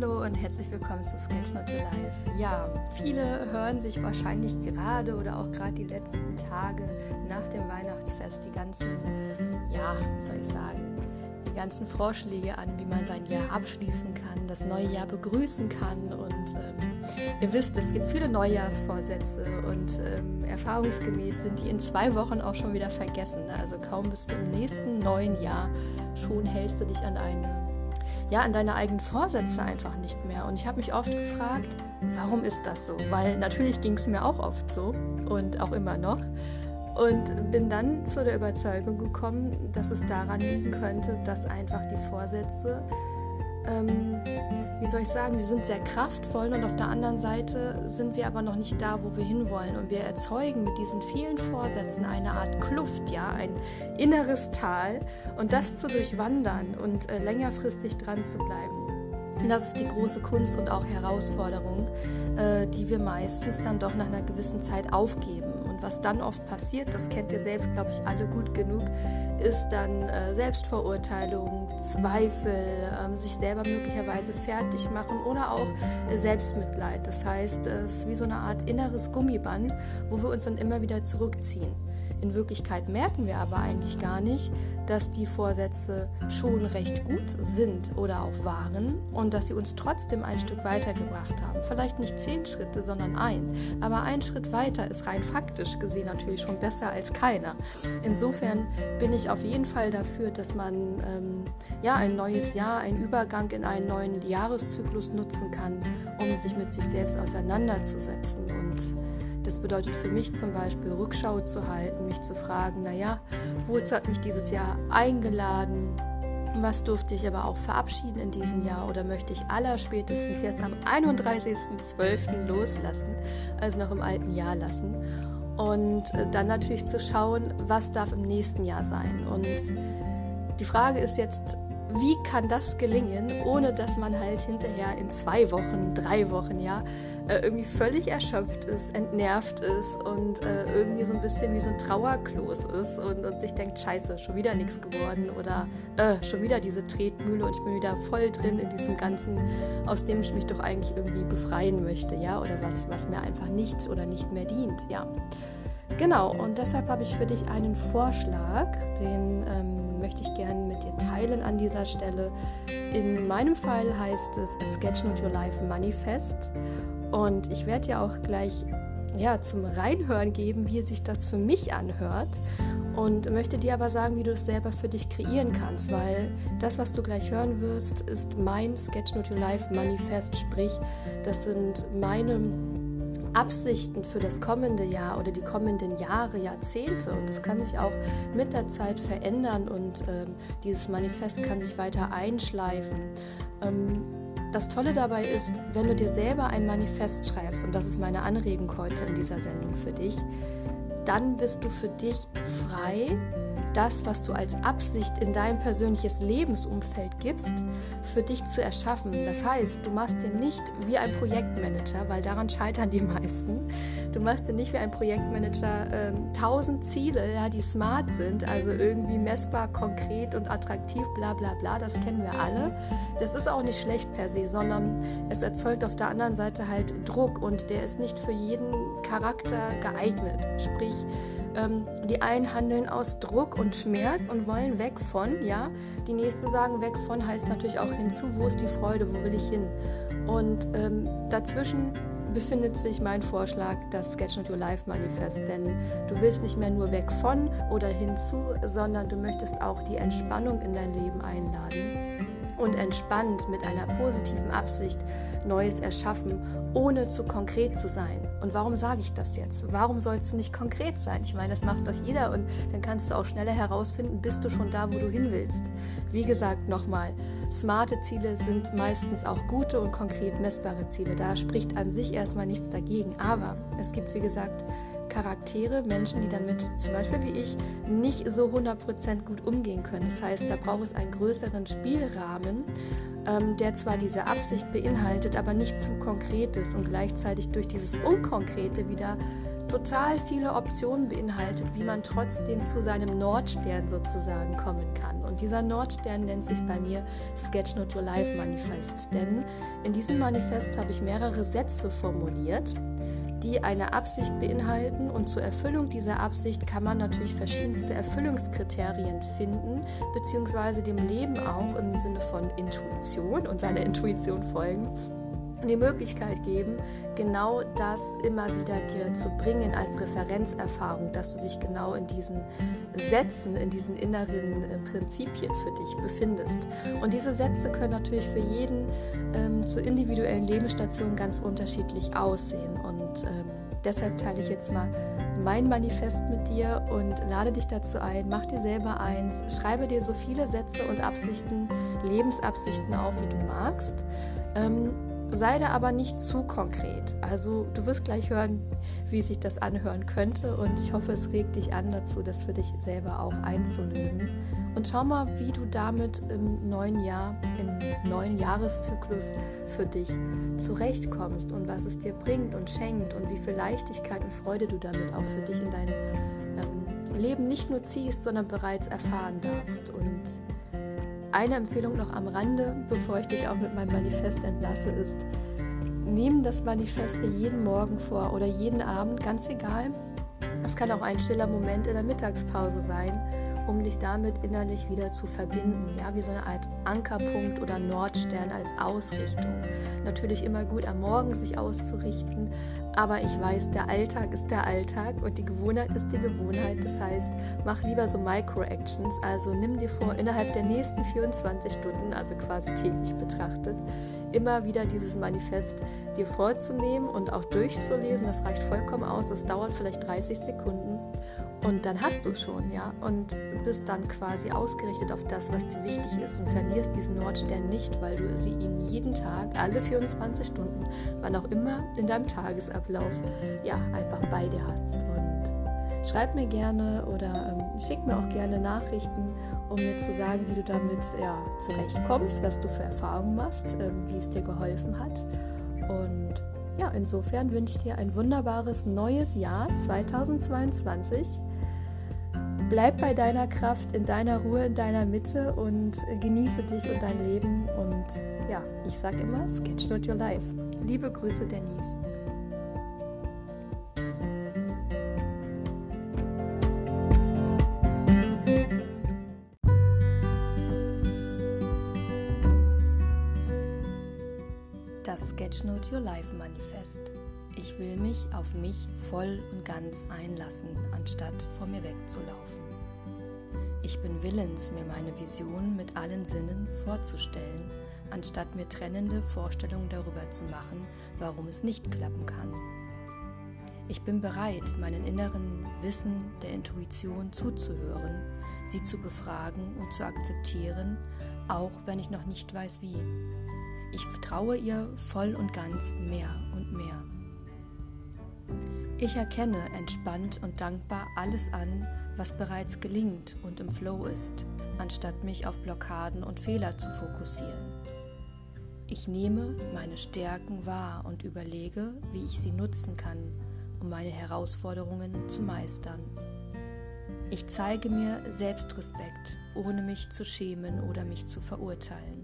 Hallo und herzlich willkommen zu Sketch Not Your Life. Ja, viele hören sich wahrscheinlich gerade oder auch gerade die letzten Tage nach dem Weihnachtsfest die ganzen, ja, wie soll ich sagen, die ganzen Vorschläge an, wie man sein Jahr abschließen kann, das neue Jahr begrüßen kann. Und ähm, ihr wisst, es gibt viele Neujahrsvorsätze und ähm, erfahrungsgemäß sind die in zwei Wochen auch schon wieder vergessen. Also kaum bist du im nächsten neuen Jahr, schon hältst du dich an eine ja, an deine eigenen Vorsätze einfach nicht mehr. Und ich habe mich oft gefragt, warum ist das so? Weil natürlich ging es mir auch oft so und auch immer noch. Und bin dann zu der Überzeugung gekommen, dass es daran liegen könnte, dass einfach die Vorsätze ähm, wie soll ich sagen, sie sind sehr kraftvoll und auf der anderen Seite sind wir aber noch nicht da, wo wir hinwollen. Und wir erzeugen mit diesen vielen Vorsätzen eine Art Kluft, ja, ein inneres Tal und das zu durchwandern und äh, längerfristig dran zu bleiben. Das ist die große Kunst und auch Herausforderung, äh, die wir meistens dann doch nach einer gewissen Zeit aufgeben. Und was dann oft passiert, das kennt ihr selbst, glaube ich, alle gut genug, ist dann äh, Selbstverurteilung, Zweifel, ähm, sich selber möglicherweise fertig machen oder auch äh, Selbstmitleid. Das heißt, es ist wie so eine Art inneres Gummiband, wo wir uns dann immer wieder zurückziehen. In Wirklichkeit merken wir aber eigentlich gar nicht, dass die Vorsätze schon recht gut sind oder auch waren und dass sie uns trotzdem ein Stück weitergebracht haben. Vielleicht nicht zehn Schritte, sondern ein. Aber ein Schritt weiter ist rein faktisch gesehen natürlich schon besser als keiner. Insofern bin ich auf jeden Fall dafür, dass man ähm, ja ein neues Jahr, einen Übergang in einen neuen Jahreszyklus nutzen kann, um sich mit sich selbst auseinanderzusetzen und das bedeutet für mich zum Beispiel Rückschau zu halten, mich zu fragen, naja, wozu hat mich dieses Jahr eingeladen? Was durfte ich aber auch verabschieden in diesem Jahr oder möchte ich allerspätestens jetzt am 31.12. loslassen, also noch im alten Jahr lassen? Und äh, dann natürlich zu schauen, was darf im nächsten Jahr sein. Und die Frage ist jetzt, wie kann das gelingen, ohne dass man halt hinterher in zwei Wochen, drei Wochen, ja, äh, irgendwie völlig erschöpft ist, entnervt ist und äh, irgendwie so ein bisschen wie so ein Trauerklos ist und, und sich denkt, scheiße, schon wieder nichts geworden oder äh, schon wieder diese Tretmühle und ich bin wieder voll drin in diesem Ganzen, aus dem ich mich doch eigentlich irgendwie befreien möchte, ja, oder was, was mir einfach nicht oder nicht mehr dient, ja. Genau, und deshalb habe ich für dich einen Vorschlag, den ähm, möchte ich gerne mit dir teilen an dieser Stelle. In meinem Fall heißt es Sketch Not Your Life Manifest. Und ich werde dir auch gleich ja, zum Reinhören geben, wie sich das für mich anhört. Und möchte dir aber sagen, wie du es selber für dich kreieren kannst, weil das, was du gleich hören wirst, ist mein Sketch Not Your Life Manifest, sprich, das sind meine Absichten für das kommende Jahr oder die kommenden Jahre, Jahrzehnte. Und das kann sich auch mit der Zeit verändern und ähm, dieses Manifest kann sich weiter einschleifen. Ähm, das Tolle dabei ist, wenn du dir selber ein Manifest schreibst, und das ist meine Anregung heute in dieser Sendung für dich, dann bist du für dich frei, das, was du als Absicht in dein persönliches Lebensumfeld gibst, für dich zu erschaffen. Das heißt, du machst dir nicht wie ein Projektmanager, weil daran scheitern die meisten. Du machst dir nicht wie ein Projektmanager ähm, tausend Ziele, ja, die smart sind, also irgendwie messbar, konkret und attraktiv, bla bla bla. Das kennen wir alle. Das ist auch nicht schlecht per se, sondern es erzeugt auf der anderen Seite halt Druck und der ist nicht für jeden Charakter geeignet. Sprich, ähm, die einen handeln aus Druck und Schmerz und wollen weg von, ja. Die nächsten sagen weg von heißt natürlich auch hinzu, wo ist die Freude, wo will ich hin? Und ähm, dazwischen befindet sich mein Vorschlag, das Sketch Not Your Life Manifest. Denn du willst nicht mehr nur weg von oder hinzu, sondern du möchtest auch die Entspannung in dein Leben einladen und entspannt mit einer positiven Absicht Neues erschaffen, ohne zu konkret zu sein. Und warum sage ich das jetzt? Warum soll es nicht konkret sein? Ich meine, das macht doch jeder und dann kannst du auch schneller herausfinden, bist du schon da, wo du hin willst. Wie gesagt, nochmal, smarte Ziele sind meistens auch gute und konkret messbare Ziele. Da spricht an sich erstmal nichts dagegen. Aber es gibt, wie gesagt, Charaktere, Menschen, die damit zum Beispiel wie ich nicht so 100% gut umgehen können. Das heißt, da braucht es einen größeren Spielrahmen, ähm, der zwar diese Absicht beinhaltet, aber nicht zu konkret ist und gleichzeitig durch dieses Unkonkrete wieder total viele Optionen beinhaltet, wie man trotzdem zu seinem Nordstern sozusagen kommen kann. Und dieser Nordstern nennt sich bei mir Sketch Not Your Life Manifest. Denn in diesem Manifest habe ich mehrere Sätze formuliert, die eine Absicht beinhalten. Und zur Erfüllung dieser Absicht kann man natürlich verschiedenste Erfüllungskriterien finden, beziehungsweise dem Leben auch im Sinne von Intuition und seiner Intuition folgen die Möglichkeit geben, genau das immer wieder dir zu bringen als Referenzerfahrung, dass du dich genau in diesen Sätzen, in diesen inneren äh, Prinzipien für dich befindest. Und diese Sätze können natürlich für jeden ähm, zur individuellen Lebensstation ganz unterschiedlich aussehen. Und ähm, deshalb teile ich jetzt mal mein Manifest mit dir und lade dich dazu ein, mach dir selber eins, schreibe dir so viele Sätze und Absichten, Lebensabsichten auf, wie du magst. Ähm, Sei da aber nicht zu konkret. Also du wirst gleich hören, wie sich das anhören könnte und ich hoffe, es regt dich an dazu, das für dich selber auch einzulösen. Und schau mal, wie du damit im neuen Jahr, im neuen Jahreszyklus für dich zurechtkommst und was es dir bringt und schenkt und wie viel Leichtigkeit und Freude du damit auch für dich in dein ähm, Leben nicht nur ziehst, sondern bereits erfahren darfst. Und eine Empfehlung noch am Rande, bevor ich dich auch mit meinem Manifest entlasse, ist, nimm das Manifest dir jeden Morgen vor oder jeden Abend, ganz egal. Es kann auch ein stiller Moment in der Mittagspause sein um dich damit innerlich wieder zu verbinden. Ja, wie so eine Art Ankerpunkt oder Nordstern als Ausrichtung. Natürlich immer gut am Morgen sich auszurichten, aber ich weiß, der Alltag ist der Alltag und die Gewohnheit ist die Gewohnheit. Das heißt, mach lieber so Micro-Actions, also nimm dir vor, innerhalb der nächsten 24 Stunden, also quasi täglich betrachtet, immer wieder dieses Manifest dir vorzunehmen und auch durchzulesen. Das reicht vollkommen aus. Das dauert vielleicht 30 Sekunden und dann hast du schon, ja, und bist dann quasi ausgerichtet auf das, was dir wichtig ist und verlierst diesen Nordstern nicht, weil du sie ihn jeden Tag, alle 24 Stunden, wann auch immer in deinem Tagesablauf, ja, einfach bei dir hast. Und schreib mir gerne oder ähm, schick mir auch gerne Nachrichten, um mir zu sagen, wie du damit ja, zurechtkommst, was du für Erfahrungen machst, ähm, wie es dir geholfen hat. Und ja, insofern wünsche ich dir ein wunderbares neues Jahr 2022 bleib bei deiner Kraft, in deiner Ruhe, in deiner Mitte und genieße dich und dein Leben. Und ja, ich sage immer, sketch not your life. Liebe Grüße, Denise. Das Sketch Note Your Life Manifest. Ich will mich auf mich voll und ganz einlassen, anstatt vor mir wegzulaufen. Ich bin willens, mir meine Vision mit allen Sinnen vorzustellen, anstatt mir trennende Vorstellungen darüber zu machen, warum es nicht klappen kann. Ich bin bereit, meinen inneren Wissen der Intuition zuzuhören, sie zu befragen und zu akzeptieren, auch wenn ich noch nicht weiß wie. Ich vertraue ihr voll und ganz mehr und mehr. Ich erkenne entspannt und dankbar alles an, was bereits gelingt und im Flow ist, anstatt mich auf Blockaden und Fehler zu fokussieren. Ich nehme meine Stärken wahr und überlege, wie ich sie nutzen kann, um meine Herausforderungen zu meistern. Ich zeige mir Selbstrespekt, ohne mich zu schämen oder mich zu verurteilen.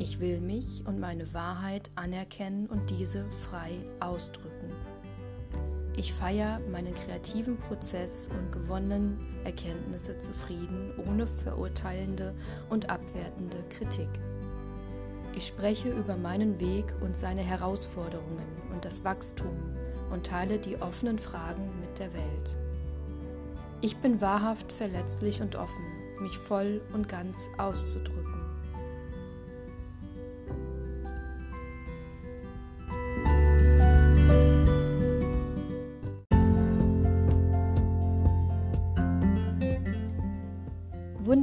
Ich will mich und meine Wahrheit anerkennen und diese frei ausdrücken. Ich feiere meinen kreativen Prozess und gewonnenen Erkenntnisse zufrieden, ohne verurteilende und abwertende Kritik. Ich spreche über meinen Weg und seine Herausforderungen und das Wachstum und teile die offenen Fragen mit der Welt. Ich bin wahrhaft verletzlich und offen, mich voll und ganz auszudrücken.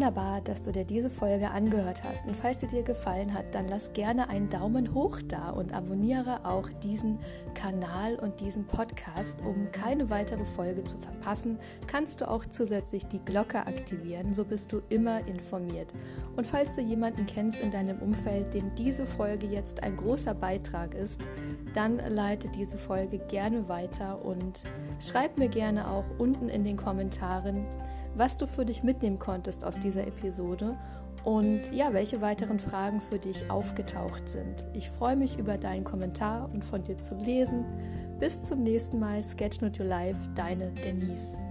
Wunderbar, dass du dir diese Folge angehört hast. Und falls sie dir gefallen hat, dann lass gerne einen Daumen hoch da und abonniere auch diesen Kanal und diesen Podcast. Um keine weitere Folge zu verpassen, kannst du auch zusätzlich die Glocke aktivieren, so bist du immer informiert. Und falls du jemanden kennst in deinem Umfeld, dem diese Folge jetzt ein großer Beitrag ist, dann leite diese Folge gerne weiter und schreib mir gerne auch unten in den Kommentaren, was du für dich mitnehmen konntest aus dieser Episode und ja, welche weiteren Fragen für dich aufgetaucht sind. Ich freue mich über deinen Kommentar und von dir zu lesen. Bis zum nächsten Mal, Sketchnote Your Life, deine Denise.